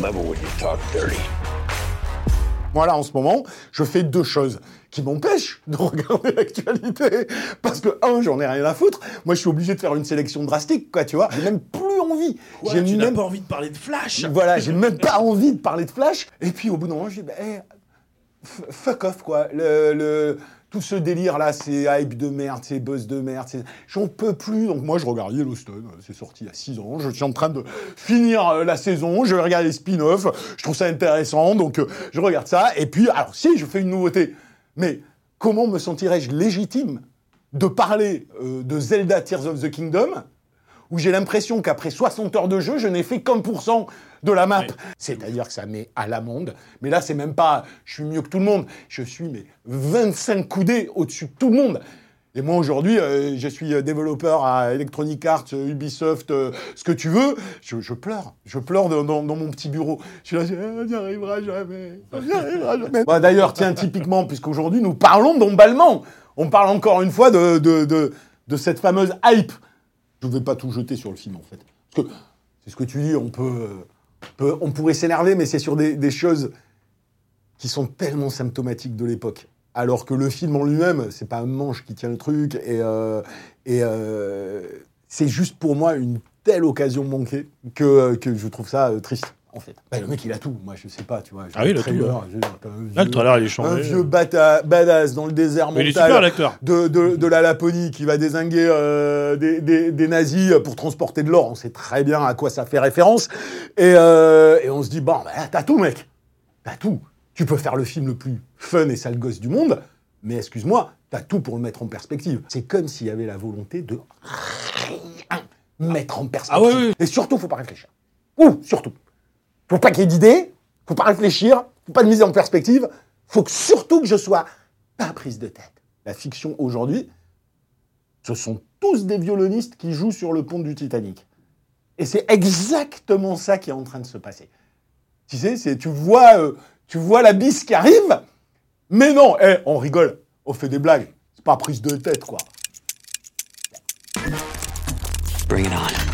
Level when you talk dirty? Moi, là, en ce moment, je fais deux choses qui m'empêchent de regarder l'actualité. Parce que, un, j'en ai rien à foutre. Moi, je suis obligé de faire une sélection drastique, quoi, tu vois. J'ai même plus envie. Ouais, j'ai même pas envie de parler de Flash Voilà, j'ai même pas envie de parler de Flash. Et puis, au bout d'un moment, je dis, bah, eh, fuck off, quoi. Le, le- tout ce délire-là, c'est hype de merde, c'est buzz de merde. J'en peux plus. Donc, moi, je regarde Yellowstone. C'est sorti il y a 6 ans. Je suis en train de finir euh, la saison. Je vais regarder les spin-offs. Je trouve ça intéressant. Donc, euh, je regarde ça. Et puis, alors, si, je fais une nouveauté. Mais comment me sentirais-je légitime de parler euh, de Zelda Tears of the Kingdom où j'ai l'impression qu'après 60 heures de jeu, je n'ai fait qu'un pour cent de la map. C'est-à-dire que ça met à l'amende. Mais là, c'est même pas je suis mieux que tout le monde. Je suis mais 25 coudées au-dessus de tout le monde. Et moi aujourd'hui, euh, je suis euh, développeur à Electronic Arts, euh, Ubisoft, euh, ce que tu veux. Je, je pleure, je pleure dans, dans- dans mon petit bureau. Je suis là, je- on n'y arrivera jamais, on n'y arrivera jamais. Bah, D'ailleurs, tiens, typiquement, puisqu'aujourd'hui nous parlons d'emballement, on parle encore une fois de, de, de, de cette fameuse hype. Je ne vais pas tout jeter sur le film en fait. Parce que c'est ce que tu dis, on peut, on pourrait s'énerver, mais c'est sur des, choses qui sont tellement symptomatiques de l'époque. Alors que le film en lui-même, c'est pas un manche qui tient le truc, et, euh, euh, c'est juste pour moi une telle occasion manquée que, que je trouve ça euh, triste. En fait. Bah, le mec, il a tout. Moi, je sais pas, tu vois. Ah oui, un tout, trailer, un vieux- Là, le trailer, il est un changé. vieux bata- badass dans le désert Mais il est mental super, l'acteur. de, de, de la Laponie qui va désinguer euh, des, des- des nazis pour transporter de l'or. On sait très bien à quoi ça fait référence. Et, euh, et on se dit, bon, bah, t'as tout, mec. T'as tout. Tu peux faire le film le plus fun et sale gosse du monde, mais excuse-moi, t'as tout pour le mettre en perspective. C'est comme s'il y avait la volonté de rien mettre en perspective. Ah ouais, ouais. Et surtout, faut pas réfléchir. Ouh, surtout. Faut pas qu'il y ait d'idées, faut pas réfléchir, faut pas de mise en perspective, faut que surtout que je sois pas prise de tête. La fiction aujourd'hui, ce sont tous des violonistes qui jouent sur le pont du Titanic. Et c'est exactement ça qui est en train de se passer. Tu sais, c'est tu vois, euh, tu vois la bise qui arrive, mais non, eh, on rigole, on fait des blagues. C'est pas prise de tête, quoi. Bring it on.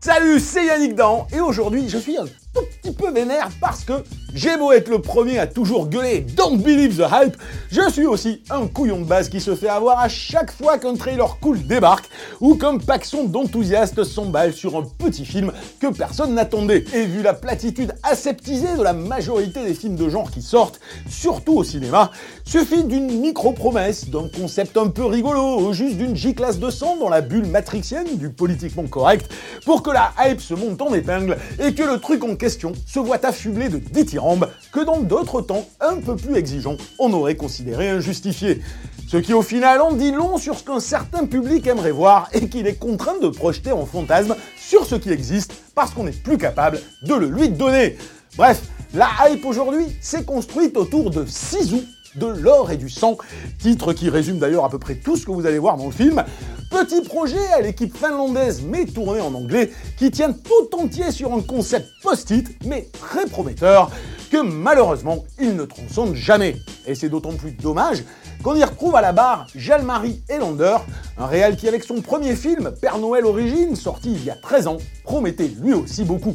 Salut, c'est Yannick Dan, et aujourd'hui, je suis un petit peu vénère parce que j'ai beau être le premier à toujours gueuler Don't believe the hype, je suis aussi un couillon de base qui se fait avoir à chaque fois qu'un trailer cool débarque ou qu'un paxon d'enthousiastes s'emballe sur un petit film que personne n'attendait. Et vu la platitude aseptisée de la majorité des films de genre qui sortent, surtout au cinéma, suffit d'une micro-promesse, d'un concept un peu rigolo, ou juste d'une J-classe de sang dans la bulle matrixienne du politiquement correct, pour que la hype se monte en épingle et que le truc en question se voit affublé de dithyrambes que dans d'autres temps un peu plus exigeants, on aurait considéré injustifiés. Ce qui au final en dit long sur ce qu'un certain public aimerait voir et qu'il est contraint de projeter en fantasme sur ce qui existe parce qu'on n'est plus capable de le lui donner. Bref, la hype aujourd'hui s'est construite autour de Sisu, de l'or et du sang, titre qui résume d'ailleurs à peu près tout ce que vous allez voir dans le film. Petit projet à l'équipe finlandaise mais tourné en anglais qui tient tout entier sur un concept post-it mais très prometteur que malheureusement il ne transcende jamais. Et c'est d'autant plus dommage qu'on y retrouve à la barre Jalmarie Elander, un réal qui avec son premier film Père Noël Origine sorti il y a 13 ans promettait lui aussi beaucoup.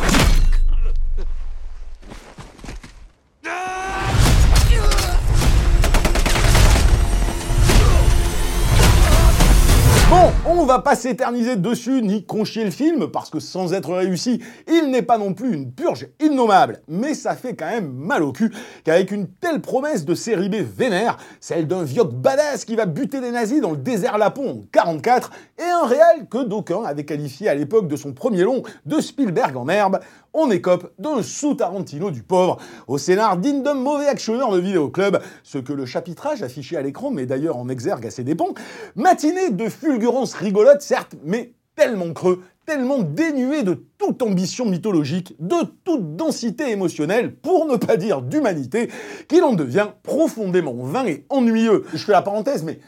va pas s'éterniser dessus ni conchier le film, parce que sans être réussi, il n'est pas non plus une purge innommable. Mais ça fait quand même mal au cul qu'avec une telle promesse de série B vénère, celle d'un vieux badass qui va buter des nazis dans le désert Lapon en 44, et un réel que d'aucuns avaient qualifié à l'époque de son premier long de Spielberg en herbe, on écope d'un sous-Tarantino du pauvre, au scénar digne d'un mauvais actionneur de vidéoclub, ce que le chapitrage affiché à l'écran met d'ailleurs en exergue à ses dépens, matinée de fulgurance rigolote certes, mais tellement creux, tellement dénué de toute ambition mythologique, de toute densité émotionnelle, pour ne pas dire d'humanité, qu'il en devient profondément vain et ennuyeux. Je fais la parenthèse, mais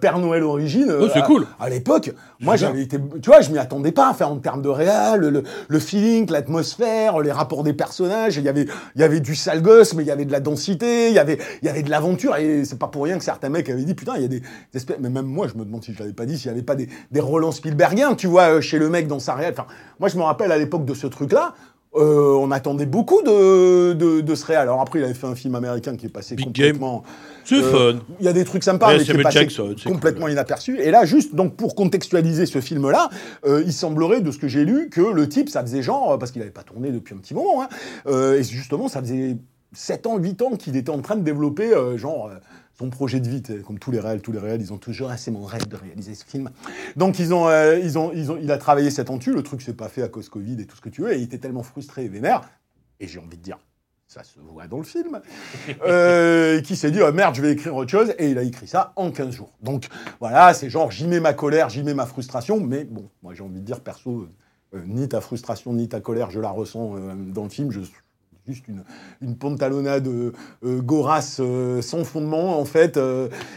Père Noël Origine. Oh, c'est à- cool. À l'époque, moi j'avais été, tu vois, je m'y attendais pas à faire en termes de réal, le, le feeling, l'atmosphère, les rapports des personnages. Il y avait, il y avait du sale gosse, mais il y avait de la densité, il y avait, il y avait de l'aventure. Et c'est pas pour rien que certains mecs avaient dit putain, il y a des, espèces. Mais même moi, je me demande si je l'avais pas dit, s'il y avait pas des, des Roland Spielbergiens, tu vois, euh, chez le mec dans sa réal. Enfin, moi je me rappelle à l'époque de ce truc-là. euh, on attendait beaucoup de, de, de ce réal. Alors après, il avait fait un film américain qui est passé Big complètement. C'est Euh, fun. Il y a des trucs sympas, mais qui est passé Jackson, complètement inaperçu. Et là, juste donc pour contextualiser ce film-là, euh, il semblerait, de ce que j'ai lu, que le type, ça faisait genre, parce qu'il n'avait pas tourné depuis un petit moment, hein, euh, et justement, ça faisait 7 ans, 8 ans qu'il était en train de développer, euh, genre, euh, son projet de vie, comme tous les réels, tous les réels, ils ont toujours assez mon rêve de réaliser ce film. Donc ils ont, euh, ils ont, ils ont, il a travaillé cet entu, le truc s'est pas fait à cause Covid et tout ce que tu veux, et il était tellement frustré et vénère, et j'ai envie de dire, ça se voit dans le film, euh, qui s'est dit, oh, merde, je vais écrire autre chose, et il a écrit ça en 15 jours. Donc voilà, c'est genre, j'y mets ma colère, j'y mets ma frustration, mais bon, moi j'ai envie de dire, perso, euh, ni ta frustration, ni ta colère, je la ressens euh, dans le film, je juste une, une pantalonnade euh, euh, gorasse euh, sans fondement, en fait,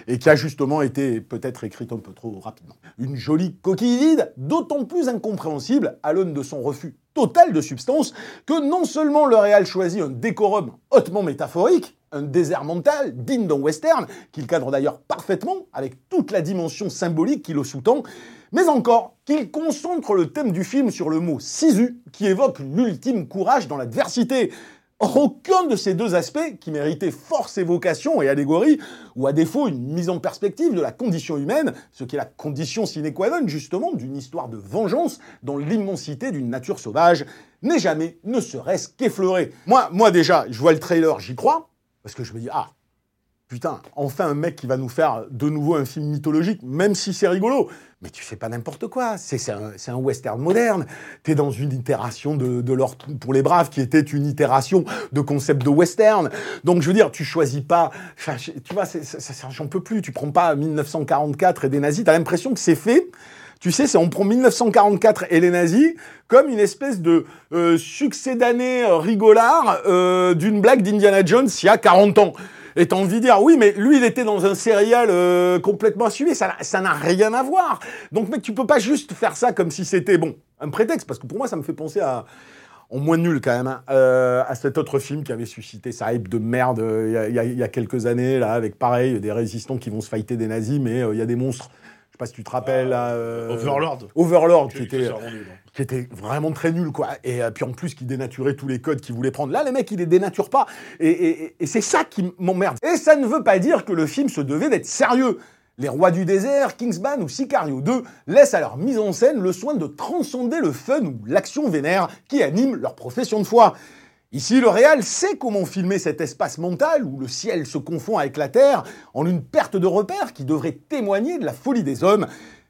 et qui a justement été peut-être écrite un peu trop rapidement. Une jolie coquille vide, d'autant plus incompréhensible à l'aune de son refus total de substance que non seulement le réal choisit un décorum hautement métaphorique, un désert mental digne d'un western, qu'il cadre d'ailleurs parfaitement avec toute la dimension symbolique qui le sous-tend, mais encore qu'il concentre le thème du film sur le mot sisu, qui évoque l'ultime courage dans l'adversité. Aucun de ces deux aspects, qui méritaient force évocation et allégorie, ou à défaut une mise en perspective de la condition humaine, ce qui est la condition sine qua non justement d'une histoire de vengeance dans l'immensité d'une nature sauvage, n'est jamais, ne serait-ce qu'effleuré. Moi, moi déjà, je vois le trailer, j'y crois, parce que je me dis, ah, Putain, enfin un mec qui va nous faire de nouveau un film mythologique, même si c'est rigolo. Mais tu fais pas n'importe quoi. C'est un, un western moderne. T'es dans une itération de, de pour les braves qui était une itération de concept de western. Donc je veux dire, tu choisis pas. tu vois, j'en peux plus. Tu prends pas 1944 et des nazis. T'as l'impression que c'est fait. Tu sais, on prend 1944 et les nazis comme une espèce de euh, succès d'année euh, rigolard euh, d'une blague d'Indiana Jones il y a 40 ans. Et t'as envie de dire, oui, mais lui, il était dans un serial euh, complètement assumé, ça n'a- ça n'a rien à voir. Donc, mec, tu peux pas juste faire ça comme si c'était, bon, un prétexte, parce que pour moi, ça me fait penser à, en moins nul quand même, hein, euh, à cet autre film qui avait suscité sa hype de merde euh, il y a- quelques années, là, avec pareil, des résistants qui vont se fighter des nazis, mais il y a des monstres. Je sais pas si tu te rappelles, euh, Overlord. Overlord, qui Qui- était, s'est rendu, non. qui était vraiment très nul, quoi. Et euh, puis en plus, qui dénaturait tous les codes qu'il voulait prendre. Là, les mecs, ils les dénaturent pas. Et, et- et c'est ça qui m'emmerde. Et ça ne veut pas dire que le film se devait d'être sérieux. Les Rois du désert, Kingsman ou Sicario 2 laissent à leur mise en scène le soin de transcender le fun ou l'action vénère qui anime leur profession de foi. Ici, le réal sait comment filmer cet espace mental où le ciel se confond avec la terre en une perte de repère qui devrait témoigner de la folie des hommes.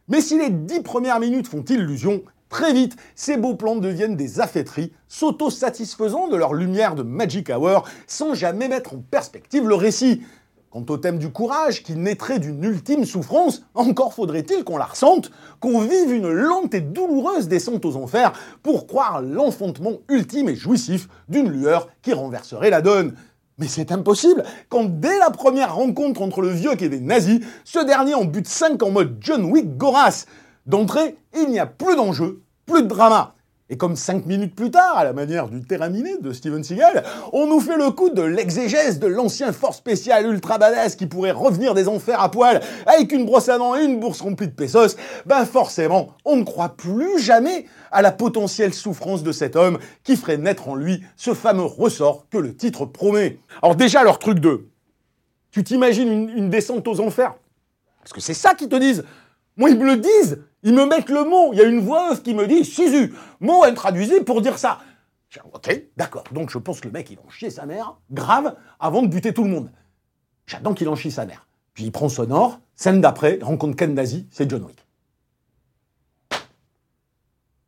Mais si les dix premières minutes font illusion, très vite, ces beaux plans deviennent des affaîtries, s'auto-satisfaisant de leur lumière de Magic Hour, sans jamais mettre en perspective le récit. Quant au thème du courage, qui naîtrait d'une ultime souffrance, encore faudrait-il qu'on la ressente, qu'on vive une lente et douloureuse descente aux enfers pour croire l'enfantement ultime et jouissif d'une lueur qui renverserait la donne. Mais c'est impossible, quand dès la première rencontre entre le vieux qui est des nazis, ce dernier en bute 5 en mode John Wick Goras. D'entrée, il n'y a plus d'enjeu, plus de drama. Et comme cinq minutes plus tard, à la manière du terrain miné de Steven Seagal, on nous fait le coup de l'exégèse de l'ancien force spécial ultra badass qui pourrait revenir des enfers à poil avec une brosse à dents et une bourse remplie de pesos, ben forcément, on ne croit plus jamais à la potentielle souffrance de cet homme qui ferait naître en lui ce fameux ressort que le titre promet. Alors déjà, leur truc de... Tu t'imagines une, une descente aux enfers? Parce que c'est ça qu'ils te disent. Moi, ils me le disent ils me mettent le mot. Il y a une voix qui me dit Sisu. Mot à traduisait pour dire ça. Ok, d'accord. Donc je pense que le mec, il en chier sa mère, grave, avant de buter tout le monde. J'attends qu'il en chie sa mère. Puis il prend son or, scène d'après, rencontre Ken Nazi, c'est John Wick. Je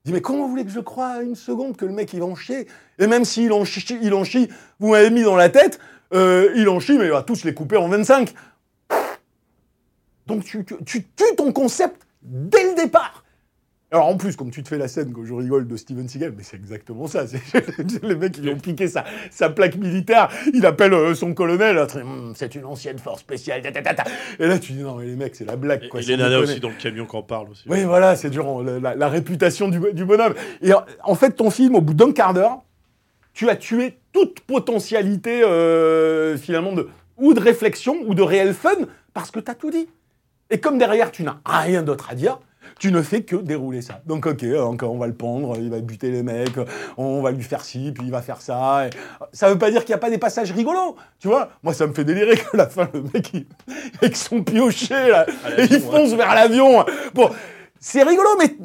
dis, mais comment vous voulez que je croie une seconde que le mec, il va en chier Et même s'il en chie, il en chie, vous m'avez mis dans la tête, euh, il en chie, mais il va tous les couper en 25. Donc tu tues ton concept dès le départ. Alors en plus, comme tu te fais la scène quand je rigole de Steven Seagal, mais c'est exactement ça. les mecs, ils ont piqué sa, sa plaque militaire, il appelle euh, son colonel, hum, c'est une ancienne force spéciale, et là tu dis non mais les mecs, c'est la blague. Quoi, et les nanas aussi dans le camion on parle aussi. Oui voilà, c'est durant la, réputation du, du, bonhomme. Et en fait, ton film, au bout d'un quart d'heure, tu as tué toute potentialité euh, finalement de ou de réflexion ou de réel fun parce que tu as tout dit. Et comme derrière, tu n'as rien d'autre à dire, tu ne fais que dérouler ça. Donc ok, on va le pendre, il va buter les mecs, on va lui faire ci, puis il va faire ça. Et... Ça veut pas dire qu'il n'y a pas des passages rigolos, tu vois. Moi, ça me fait délirer qu'à la fin, le mec, il... avec son piocher, là, et il fonce vers l'avion. Bon, c'est rigolo, mais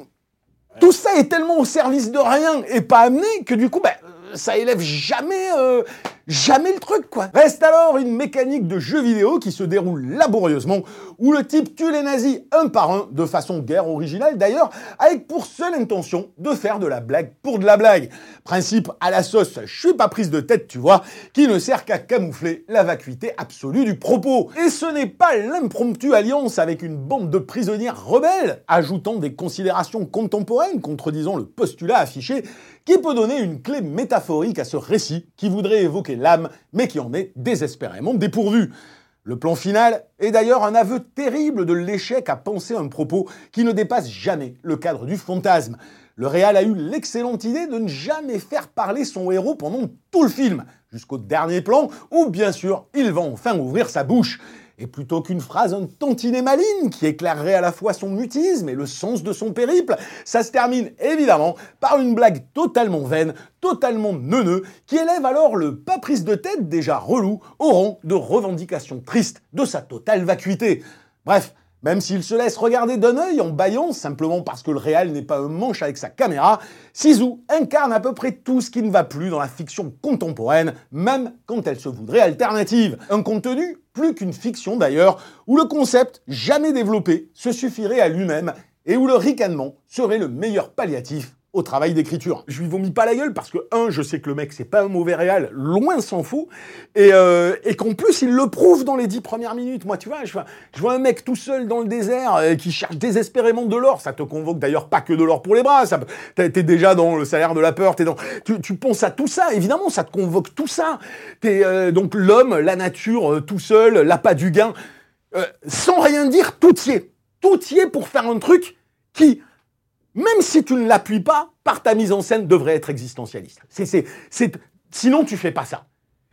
tout ça est tellement au service de rien et pas amené que du coup, ben, ça élève jamais, euh, jamais le truc, quoi. Reste alors une mécanique de jeu vidéo qui se déroule laborieusement, où le type tue les nazis un par un, de façon guerre originale d'ailleurs, avec pour seule intention de faire de la blague pour de la blague. Principe à la sauce, je suis pas prise de tête, tu vois, qui ne sert qu'à camoufler la vacuité absolue du propos. Et ce n'est pas l'impromptue alliance avec une bande de prisonnières rebelles, ajoutant des considérations contemporaines contredisant le postulat affiché, qui peut donner une clé métaphorique à ce récit qui voudrait évoquer l'âme, mais qui en est désespérément dépourvu. Le plan final est d'ailleurs un aveu terrible de l'échec à penser un propos qui ne dépasse jamais le cadre du fantasme. Le réal a eu l'excellente idée de ne jamais faire parler son héros pendant tout le film, jusqu'au dernier plan où, bien sûr, il va enfin ouvrir sa bouche. Et plutôt qu'une phrase un tantinet maligne qui éclairerait à la fois son mutisme et le sens de son périple, ça se termine évidemment par une blague totalement vaine, totalement neuneux, qui élève alors le pas de tête déjà relou au rang de revendication triste de sa totale vacuité. Bref, même s'il se laisse regarder d'un œil en baillant, simplement parce que le réel n'est pas un manche avec sa caméra, Sisu incarne à peu près tout ce qui ne va plus dans la fiction contemporaine, même quand elle se voudrait alternative. Un contenu, plus qu'une fiction d'ailleurs, où le concept, jamais développé, se suffirait à lui-même et où le ricanement serait le meilleur palliatif au travail d'écriture. Je lui vomis pas la gueule parce que, un, je sais que le mec, c'est pas un mauvais réal, loin s'en fout, et, euh, qu'en plus, il le prouve dans les dix premières minutes. Moi, tu vois, je vois, un mec tout seul dans le désert euh, qui cherche désespérément de l'or. Ça te convoque d'ailleurs pas que de l'or pour les bras. T'es déjà dans le salaire de la peur, t'es dans, tu, penses à tout ça. Évidemment, ça te convoque tout ça. T'es euh, donc l'homme, la nature, tout seul, l'appât du gain, sans rien dire, tout y est. Tout y est pour faire un truc qui même si tu ne l'appuies pas, par ta mise en scène, devrait être existentialiste. C'est, sinon, tu fais pas ça.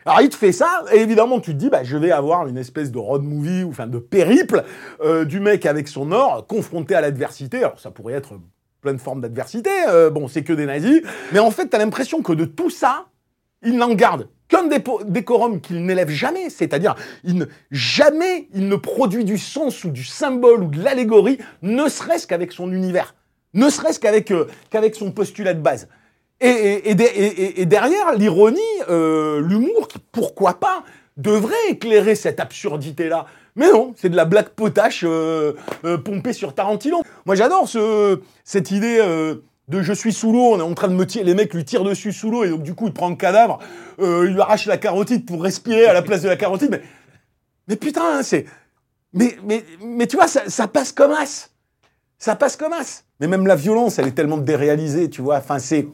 Alors il te fait ça, et évidemment tu te dis, bah, je vais avoir une espèce de road movie, ou enfin de périple, euh, du mec avec son or, confronté à l'adversité. Alors ça pourrait être plein de formes d'adversité, euh, bon c'est que des nazis, mais en fait tu as l'impression que de tout ça, il n'en garde qu'un décorum qu'il n'élève jamais, c'est-à-dire il ne, jamais il ne produit du sens ou du symbole ou de l'allégorie, ne serait-ce qu'avec son univers ne serait-ce qu'avec euh, qu'avec son postulat de base. Et, derrière, l'ironie, euh, l'humour, pourquoi pas, devrait éclairer cette absurdité-là. Mais non, c'est de la blague potache euh, pompée sur Tarantino. Moi, j'adore ce, cette idée de je suis sous l'eau, on est en train de me tirer, les mecs lui tirent dessus sous l'eau, et donc du coup, il prend le cadavre, il lui arrache la carotide pour respirer à la place de la carotide. Mais, mais putain, c'est... Mais, mais, mais tu vois, ça, ça passe comme as ça passe comme as. Mais même la violence, elle est tellement déréalisée, tu vois. Enfin, c'est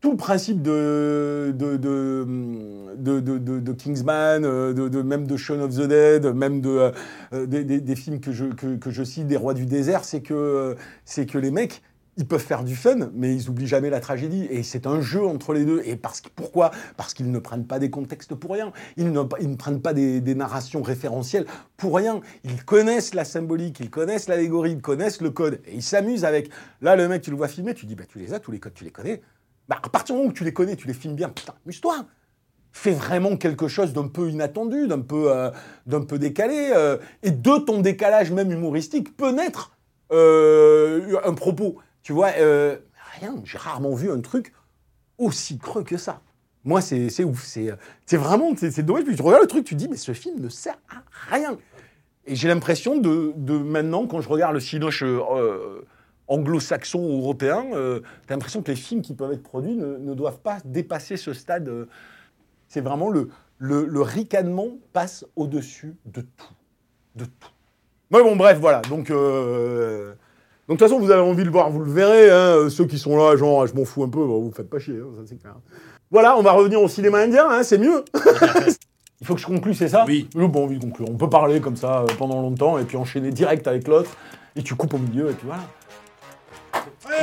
tout le principe de, de, de, de, Kingsman, de, même de Shaun of the Dead, même de, euh, des, films que je, que, je cite, des Rois du désert, c'est que, c'est que les mecs, ils peuvent faire du fun, mais ils oublient jamais la tragédie. Et c'est un jeu entre les deux. Et parce que, pourquoi? Parce qu'ils ne prennent pas des contextes pour rien. Ils ne, prennent pas des, narrations référentielles pour rien. Ils connaissent la symbolique, ils connaissent l'allégorie, ils connaissent le code. Et ils s'amusent avec. Là, le mec, tu le vois filmer, tu dis, bah, tu les as, tous les codes, tu les connais. Bah, à partir du moment où tu les connais, tu les filmes bien, putain, amuse-toi fais vraiment quelque chose d'un peu inattendu, d'un peu, euh, décalé, euh, et de ton décalage même humoristique peut naître euh, un propos. Tu vois, euh, rien, j'ai rarement vu un truc aussi creux que ça. Moi, c'est, ouf, c'est, vraiment, c'est, dommage, puis tu regardes le truc, tu dis, mais ce film ne sert à rien. Et j'ai l'impression de, de maintenant, quand je regarde le cinoche anglo-saxon ou européen, t'as l'impression que les films qui peuvent être produits ne, doivent pas dépasser ce stade c'est vraiment le, le, le, ricanement passe au-dessus de tout. De tout. Mais bon, bref, voilà. Donc, euh... donc de toute façon, vous avez envie de le voir, vous le verrez. Hein. Ceux qui sont là, genre, je m'en fous un peu, bon, vous faites pas chier, hein, ça c'est clair. Voilà, on va revenir au cinéma indien, hein, c'est mieux. Il faut que je conclue, c'est ça Oui. J'ai pas envie de conclure. On peut parler comme ça euh, pendant longtemps et puis enchaîner direct avec l'autre. Et tu coupes au milieu et puis voilà.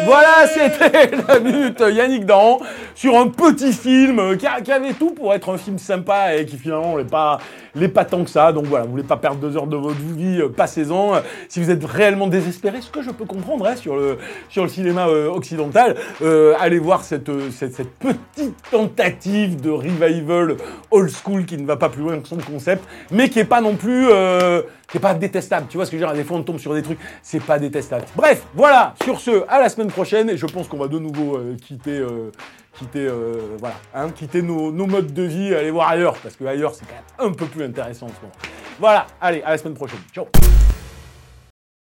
Voilà, c'était la minute Yannick Dan sur un petit film qui, a, qui, avait tout pour être un film sympa et qui finalement n'est pas, n'est pas tant que ça. Donc voilà, vous voulez pas perdre deux heures de votre vie, euh, passez-en. Si vous êtes réellement désespéré, ce que je peux comprendre hein, sur, le, sur le cinéma euh, occidental, euh, allez voir cette, cette, cette, petite tentative de revival old school qui ne va pas plus loin que son concept, mais qui est pas non plus... Euh, qui est pas détestable. Tu vois ce que je veux dire? Des fois, on tombe sur des trucs, c'est pas détestable. Bref, voilà. Sur ce, à la semaine prochaine. Et je pense qu'on va de nouveau euh, quitter, euh, quitter, euh, voilà, hein, quitter nos, nos, modes de vie, aller voir ailleurs, parce que ailleurs, c'est quand même un peu plus intéressant en ce moment. Voilà. Allez, à la semaine prochaine. Ciao.